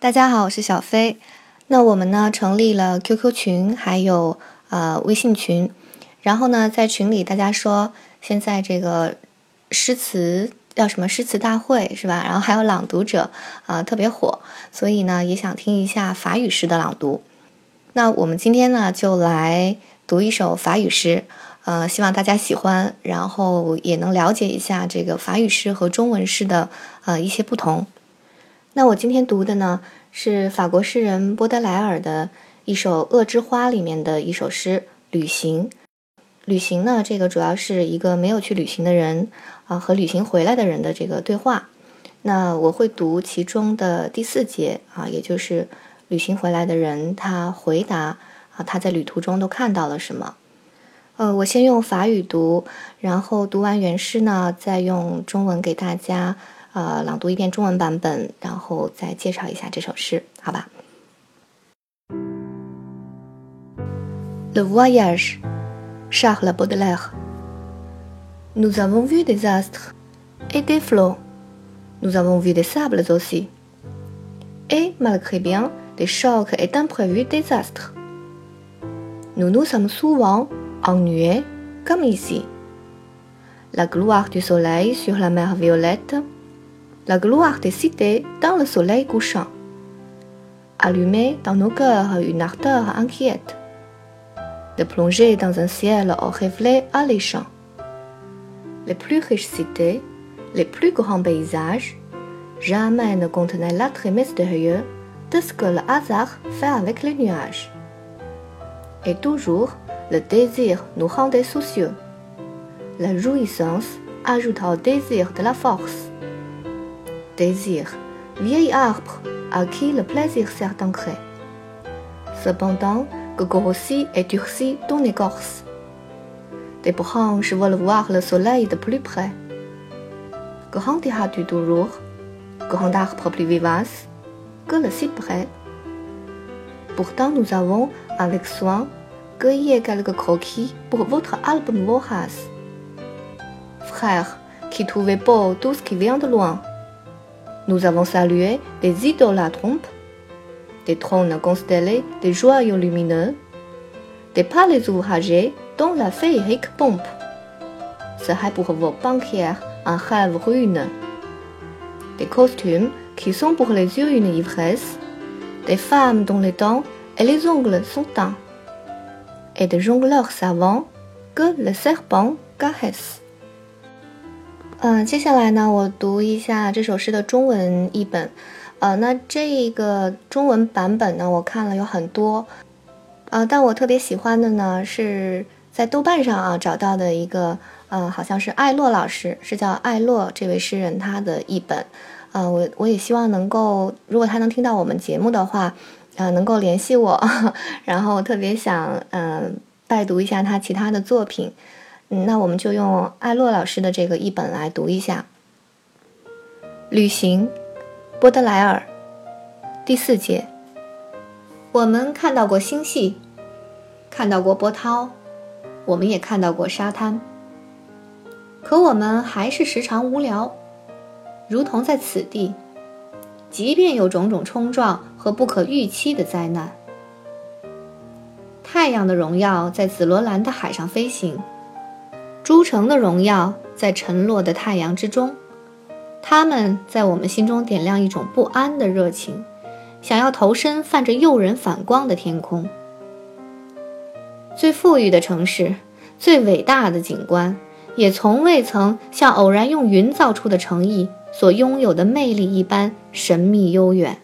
大家好，我是小飞。那我们呢成立了 QQ 群，还有呃微信群。然后呢，在群里大家说，现在这个诗词叫什么诗词大会是吧？然后还有朗读者啊特别火，所以呢也想听一下法语诗的朗读。那我们今天呢就来读一首法语诗，呃，希望大家喜欢，然后也能了解一下这个法语诗和中文诗的呃一些不同。那我今天读的呢，是法国诗人波德莱尔的一首《恶之花》里面的一首诗《旅行》。旅行呢，这个主要是一个没有去旅行的人啊和旅行回来的人的这个对话。那我会读其中的第四节啊，也就是旅行回来的人他回答啊他在旅途中都看到了什么。呃，我先用法语读，然后读完原诗呢，再用中文给大家。呃，朗读一遍中文版本，然后再介绍一下这首诗，好吧？Le voyage, Charles Baudelaire. Nous avons vu des astres et des flots. Nous avons vu des sables aussi. Et malgré bien des chocs et d'imprévus désastres. Nous nous sommes souvent ennuyés comme ici. La gloire du soleil sur la mer violette la gloire des cités dans le soleil couchant. Allumer dans nos cœurs une ardeur inquiète, de plonger dans un ciel au reflet alléchant. Les plus riches cités, les plus grands paysages, jamais ne contenaient l'attrait mystérieux de ce que le hasard fait avec les nuages. Et toujours, le désir nous rendait soucieux. La jouissance ajoute au désir de la force vieil arbre à qui le plaisir sert d'ancré. Cependant, que grossit et durcit ton écorce. Des branches veulent voir le soleil de plus près. Grandiras-tu toujours, grand arbre plus vivace, que le cyprès Pourtant, nous avons, avec soin, cueilli quelques croquis pour votre album vorace. Frère, qui trouvez beau tout ce qui vient de loin, nous avons salué des idoles à trompe, des trônes constellés des joyaux lumineux, des palais ouvragés dont la féerique pompe serait pour vos banquières un rêve ruineux, des costumes qui sont pour les yeux une ivresse, des femmes dont les dents et les ongles sont teints, et des jongleurs savants que le serpent caresse. 嗯，接下来呢，我读一下这首诗的中文译本。呃，那这个中文版本呢，我看了有很多，呃，但我特别喜欢的呢，是在豆瓣上啊找到的一个，呃，好像是艾洛老师，是叫艾洛这位诗人他的译本。呃，我我也希望能够，如果他能听到我们节目的话，呃，能够联系我，然后特别想嗯拜读一下他其他的作品。那我们就用艾洛老师的这个译本来读一下。旅行，波德莱尔，第四节。我们看到过星系，看到过波涛，我们也看到过沙滩。可我们还是时常无聊，如同在此地，即便有种种冲撞和不可预期的灾难。太阳的荣耀在紫罗兰的海上飞行。诸城的荣耀在沉落的太阳之中，他们在我们心中点亮一种不安的热情，想要投身泛着诱人反光的天空。最富裕的城市，最伟大的景观，也从未曾像偶然用云造出的城邑所拥有的魅力一般神秘悠远。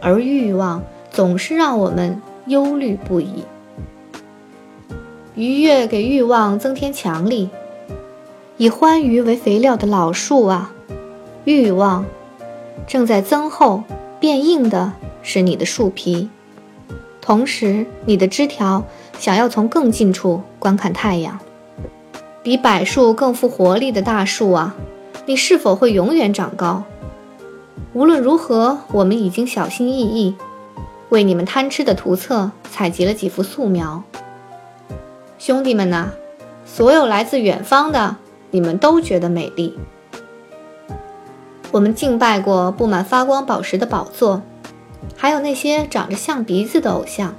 而欲望总是让我们忧虑不已。愉悦给欲望增添强力，以欢愉为肥料的老树啊，欲望正在增厚变硬的是你的树皮，同时你的枝条想要从更近处观看太阳。比柏树更富活力的大树啊，你是否会永远长高？无论如何，我们已经小心翼翼为你们贪吃的图册采集了几幅素描。兄弟们呐，所有来自远方的，你们都觉得美丽。我们敬拜过布满发光宝石的宝座，还有那些长着象鼻子的偶像。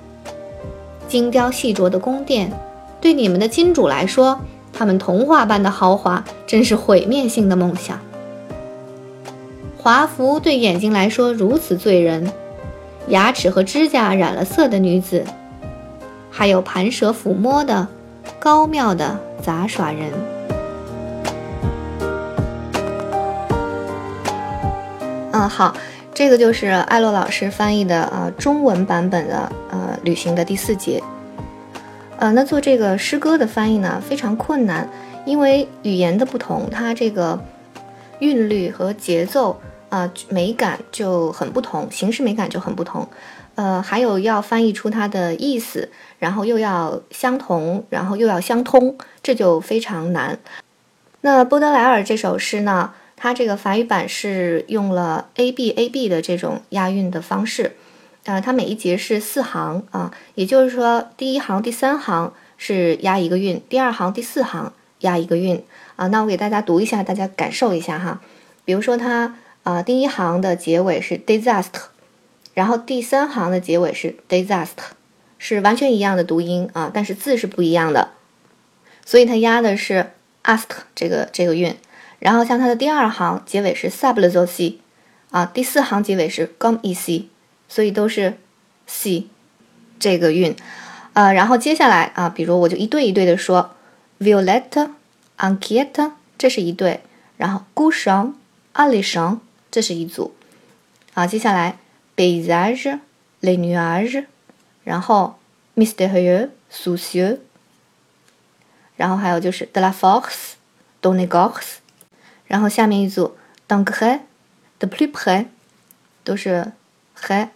精雕细琢的宫殿，对你们的金主来说，他们童话般的豪华，真是毁灭性的梦想。华服对眼睛来说如此醉人，牙齿和指甲染了色的女子，还有盘蛇抚摸的高妙的杂耍人。嗯，好，这个就是艾洛老师翻译的呃中文版本的呃旅行的第四节。呃，那做这个诗歌的翻译呢非常困难，因为语言的不同，它这个韵律和节奏。啊，美感就很不同，形式美感就很不同，呃，还有要翻译出它的意思，然后又要相同，然后又要相通，这就非常难。那波德莱尔这首诗呢，它这个法语版是用了 A B A B 的这种押韵的方式，呃，它每一节是四行啊，也就是说第一行、第三行是押一个韵，第二行、第四行押一个韵啊。那我给大家读一下，大家感受一下哈，比如说它。啊，第一行的结尾是 disaster，然后第三行的结尾是 disaster，是完全一样的读音啊，但是字是不一样的，所以它押的是 ast 这个这个韵。然后像它的第二行结尾是 sublosi，啊，第四行结尾是 gom e c，所以都是 c 这个韵。呃，然后接下来啊，比如我就一对一对的说，violetta anchieta，这是一对，然后 g u s h a n a l i s h a n 这是一组，好，接下来 paysage les nuages，然后 mystérieux soucieux，然后还有就是 de la force dans les gorges，然后下面一组 dans près de plus près，都是 près，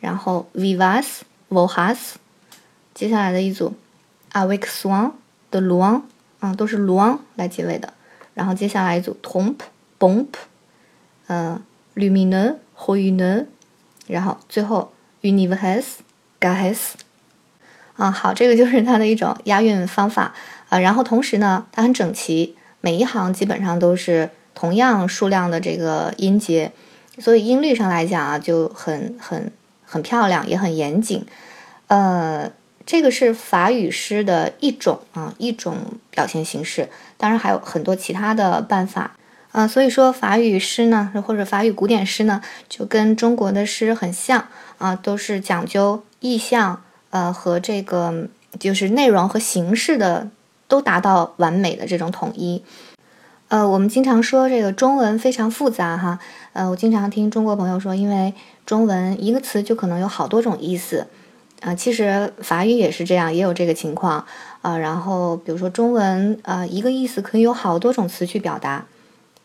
然后 vivace vorace，接下来的一组 avec soin de loin，啊，都是 loin 来结尾的，然后接下来一组 trompe bombe。嗯，lumineux、ruineux， 然后最后 universe、gas。啊，好，这个就是它的一种押韵方法啊。然后同时呢，它很整齐，每一行基本上都是同样数量的这个音节，所以音律上来讲啊，就很很很漂亮，也很严谨。呃，这个是法语诗的一种啊，一种表现形式。当然还有很多其他的办法。呃，所以说法语诗呢，或者法语古典诗呢，就跟中国的诗很像啊，都是讲究意象，呃，和这个就是内容和形式的都达到完美的这种统一。呃，我们经常说这个中文非常复杂哈，呃，我经常听中国朋友说，因为中文一个词就可能有好多种意思，啊，其实法语也是这样，也有这个情况啊。然后比如说中文，呃，一个意思可以有好多种词去表达。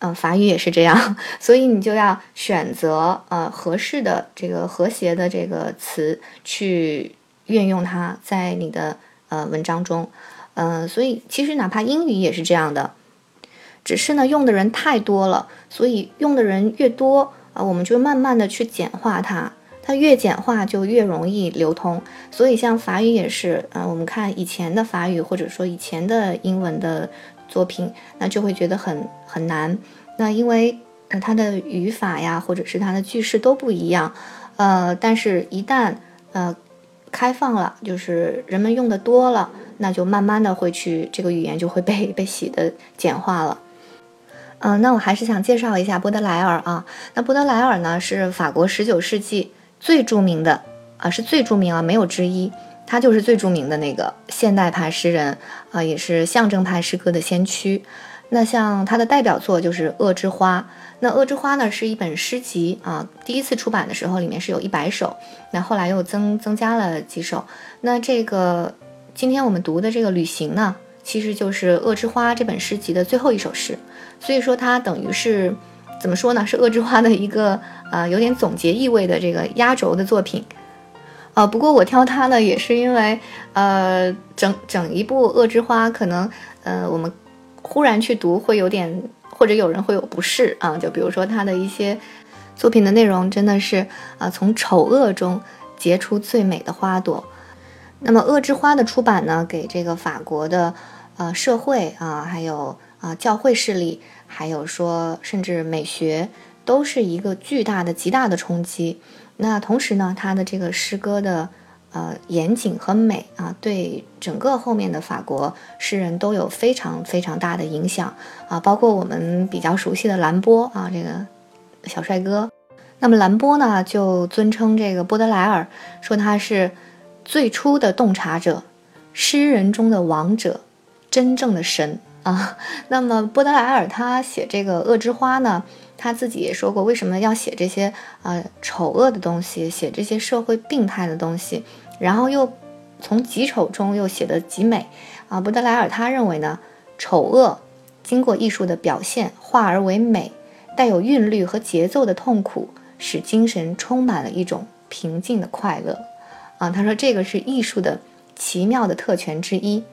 嗯，法语也是这样，所以你就要选择呃合适的这个和谐的这个词去运用它在你的呃文章中，嗯，所以其实哪怕英语也是这样的，只是呢用的人太多了，所以用的人越多啊，我们就慢慢的去简化它，它越简化就越容易流通，所以像法语也是，嗯，我们看以前的法语或者说以前的英文的。作品，那就会觉得很很难。那因为呃它的语法呀，或者是它的句式都不一样，呃，但是一旦呃开放了，就是人们用的多了，那就慢慢的会去这个语言就会被被洗的简化了。嗯，那我还是想介绍一下波德莱尔啊。那波德莱尔呢是法国十九世纪最著名的啊，是最著名啊，没有之一。他就是最著名的那个现代派诗人啊，也是象征派诗歌的先驱。那像他的代表作就是《恶之花》。那《恶之花》呢是一本诗集啊，第一次出版的时候里面是有一百首，那后来又增增加了几首。那这个今天我们读的这个《旅行》呢，其实就是《恶之花》这本诗集的最后一首诗，所以说它等于是怎么说呢？是《恶之花》的一个呃有点总结意味的这个压轴的作品。呃，不过我挑它呢，也是因为，呃，整整一部《恶之花》，可能，呃，我们忽然去读会有点，或者有人会有不适啊。就比如说它的一些作品的内容，真的是啊，从丑恶中结出最美的花朵。那么，《恶之花》的出版呢，给这个法国的呃社会啊，还有啊教会势力，还有说甚至美学都是一个巨大的、极大的冲击。那同时呢，他的这个诗歌的呃严谨和美啊，对整个后面的法国诗人都有非常非常大的影响啊，包括我们比较熟悉的兰波啊，这个小帅哥。那么兰波呢，就尊称这个波德莱尔，说他是最初的洞察者，诗人中的王者，真正的神啊。那么波德莱尔他写这个《恶之花》呢？他自己也说过，为什么要写这些呃丑恶的东西，写这些社会病态的东西，然后又从极丑中又写得极美啊？布德莱尔他认为呢，丑恶经过艺术的表现，化而为美，带有韵律和节奏的痛苦，使精神充满了一种平静的快乐啊。他说这个是艺术的奇妙的特权之一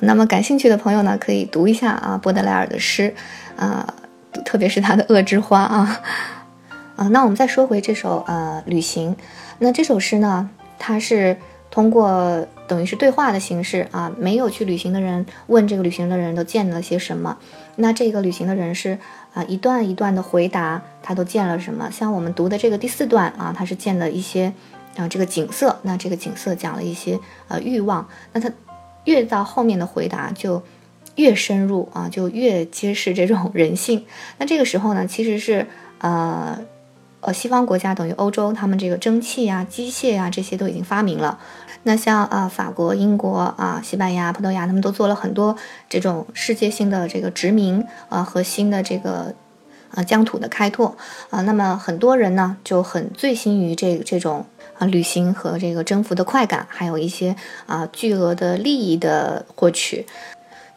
那么感兴趣的朋友呢，可以读一下啊波德莱尔的诗啊。特别是他的《恶之花》啊，啊，那我们再说回这首呃《旅行》，那这首诗呢，它是通过等于是对话的形式啊，没有去旅行的人问这个旅行的人都见了些什么，那这个旅行的人是啊一段一段的回答他都见了什么，像我们读的这个第四段啊，他是见了一些啊这个景色，那这个景色讲了一些呃欲望，那他越到后面的回答就。越深入啊，就越揭示这种人性。那这个时候呢，其实是呃呃，西方国家等于欧洲，他们这个蒸汽呀、机械呀这些都已经发明了。那像啊法国、英国啊、西班牙、葡萄牙，他们都做了很多这种世界性的这个殖民啊和新的这个啊疆土的开拓啊。那么很多人呢就很醉心于这这种啊旅行和这个征服的快感，还有一些啊巨额的利益的获取。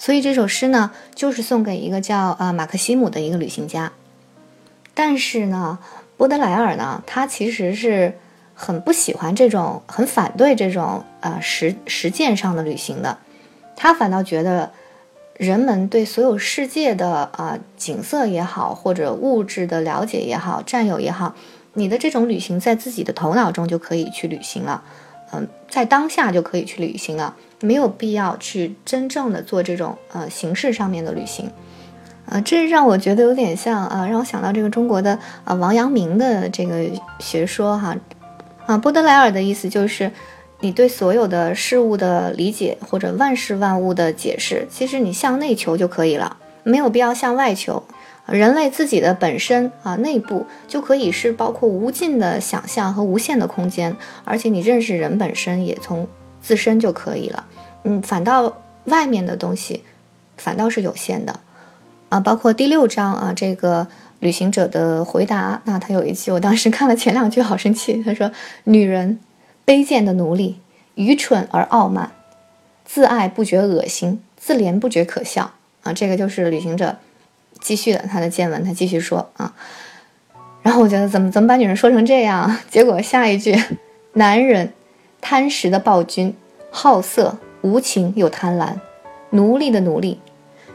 所以这首诗呢，就是送给一个叫啊马克西姆的一个旅行家。但是呢，波德莱尔呢，他其实是很不喜欢这种，很反对这种呃实实践上的旅行的。他反倒觉得，人们对所有世界的啊景色也好，或者物质的了解也好，占有也好，你的这种旅行在自己的头脑中就可以去旅行了，嗯，在当下就可以去旅行了。没有必要去真正的做这种呃形式上面的旅行，呃，这让我觉得有点像啊，让我想到这个中国的啊王阳明的这个学说哈，啊，波德莱尔的意思就是，你对所有的事物的理解或者万事万物的解释，其实你向内求就可以了，没有必要向外求。人类自己的本身啊内部就可以是包括无尽的想象和无限的空间，而且你认识人本身也从。自身就可以了，嗯，反倒外面的东西反倒是有限的，啊，包括第六章啊，这个旅行者的回答，那他有一句，我当时看了前两句好生气，他说：“女人，卑贱的奴隶，愚蠢而傲慢，自爱不觉恶心，自怜不觉可笑。”啊，这个就是旅行者继续的他的见闻，他继续说啊，然后我觉得怎么怎么把女人说成这样？结果下一句，男人。贪食的暴君，好色无情又贪婪，奴隶的奴隶，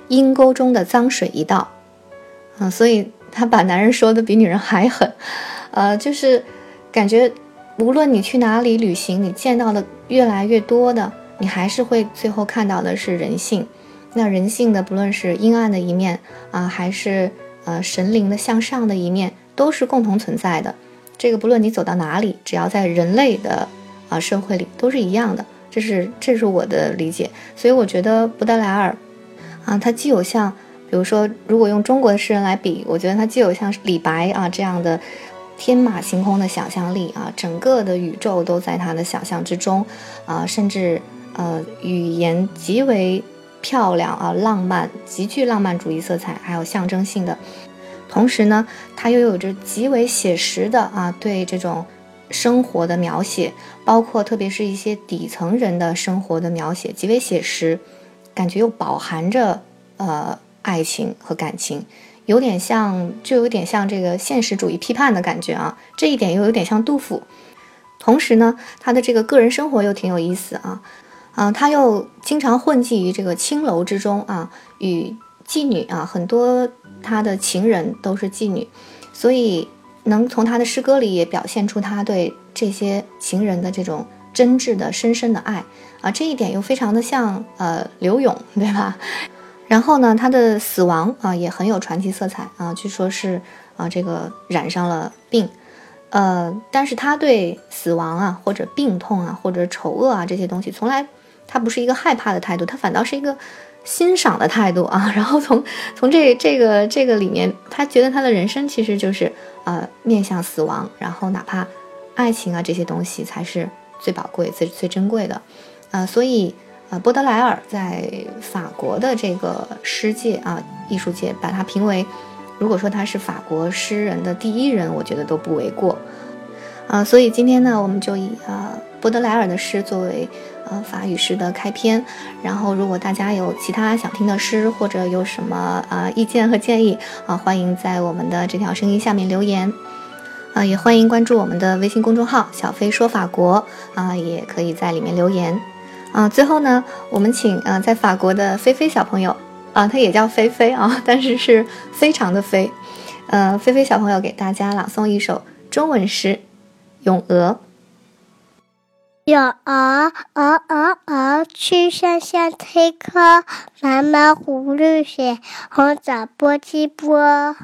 阴沟中的脏水一道，啊，所以他把男人说的比女人还狠，呃，就是感觉无论你去哪里旅行，你见到的越来越多的，你还是会最后看到的是人性。那人性的不论是阴暗的一面啊，还是呃神灵的向上的一面，都是共同存在的。这个不论你走到哪里，只要在人类的。啊，社会里都是一样的，这是这是我的理解，所以我觉得布德莱尔，啊，他既有像，比如说，如果用中国的诗人来比，我觉得他既有像李白啊这样的天马行空的想象力啊，整个的宇宙都在他的想象之中，啊，甚至呃语言极为漂亮啊，浪漫，极具浪漫主义色彩，还有象征性的，同时呢，他又有着极为写实的啊，对这种。生活的描写，包括特别是一些底层人的生活的描写，极为写实，感觉又饱含着呃爱情和感情，有点像，就有点像这个现实主义批判的感觉啊。这一点又有点像杜甫。同时呢，他的这个个人生活又挺有意思啊，啊，他又经常混迹于这个青楼之中啊，与妓女啊，很多他的情人都是妓女，所以。能从他的诗歌里也表现出他对这些情人的这种真挚的、深深的爱啊，这一点又非常的像呃刘勇，对吧？然后呢，他的死亡啊也很有传奇色彩啊，据说是啊，这个染上了病，呃，但是他对死亡啊，或者病痛啊，或者丑恶啊这些东西，从来他不是一个害怕的态度，他反倒是一个欣赏的态度啊。然后从从这这个这个里面，他觉得他的人生其实就是呃面向死亡，然后哪怕爱情啊这些东西才是最宝贵、最最珍贵的，啊，所以。呃，波德莱尔在法国的这个诗界啊，艺术界把他评为，如果说他是法国诗人的第一人，我觉得都不为过。啊，所以今天呢，我们就以啊波德莱尔的诗作为呃法语诗的开篇。然后，如果大家有其他想听的诗，或者有什么啊意见和建议啊，欢迎在我们的这条声音下面留言。啊，也欢迎关注我们的微信公众号“小飞说法国”啊，也可以在里面留言。啊，最后呢，我们请啊，在法国的菲菲小朋友啊，他也叫菲菲啊，但是是非常的菲，呃，菲菲小朋友给大家朗诵一首中文诗《咏鹅》。咏鹅，鹅鹅鹅，曲项向天歌，白毛浮绿水，红掌拨清波。